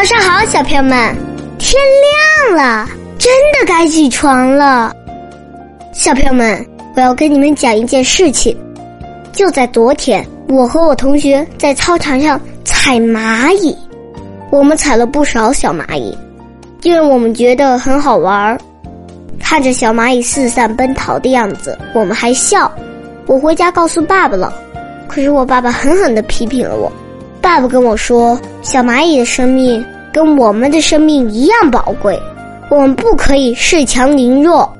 早上好，小朋友们！天亮了，真的该起床了。小朋友们，我要跟你们讲一件事情。就在昨天，我和我同学在操场上踩蚂蚁，我们踩了不少小蚂蚁，因为我们觉得很好玩儿。看着小蚂蚁四散奔逃的样子，我们还笑。我回家告诉爸爸了，可是我爸爸狠狠的批评了我。爸爸跟我说：“小蚂蚁的生命跟我们的生命一样宝贵，我们不可以恃强凌弱。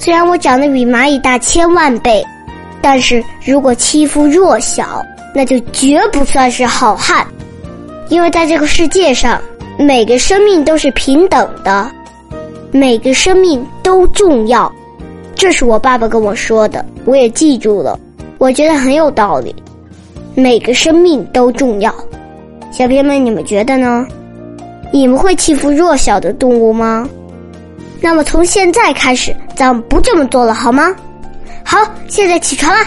虽然我长得比蚂蚁大千万倍，但是如果欺负弱小，那就绝不算是好汉。因为在这个世界上，每个生命都是平等的，每个生命都重要。这是我爸爸跟我说的，我也记住了，我觉得很有道理。”每个生命都重要，小朋友们，你们觉得呢？你们会欺负弱小的动物吗？那么从现在开始，咱们不这么做了，好吗？好，现在起床啦！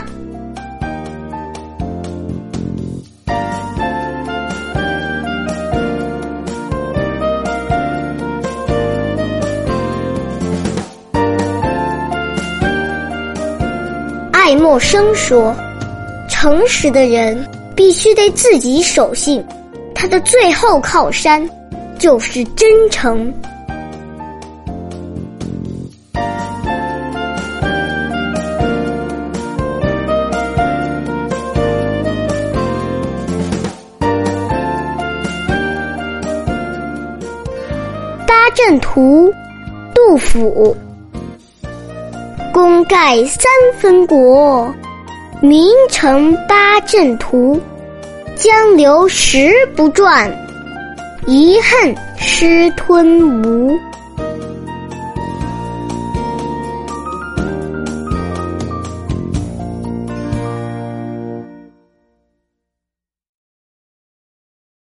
爱默生说。诚实的人必须得自己守信，他的最后靠山就是真诚。八阵图，杜甫。功盖三分国。名成八阵图，江流石不转，遗恨失吞吴。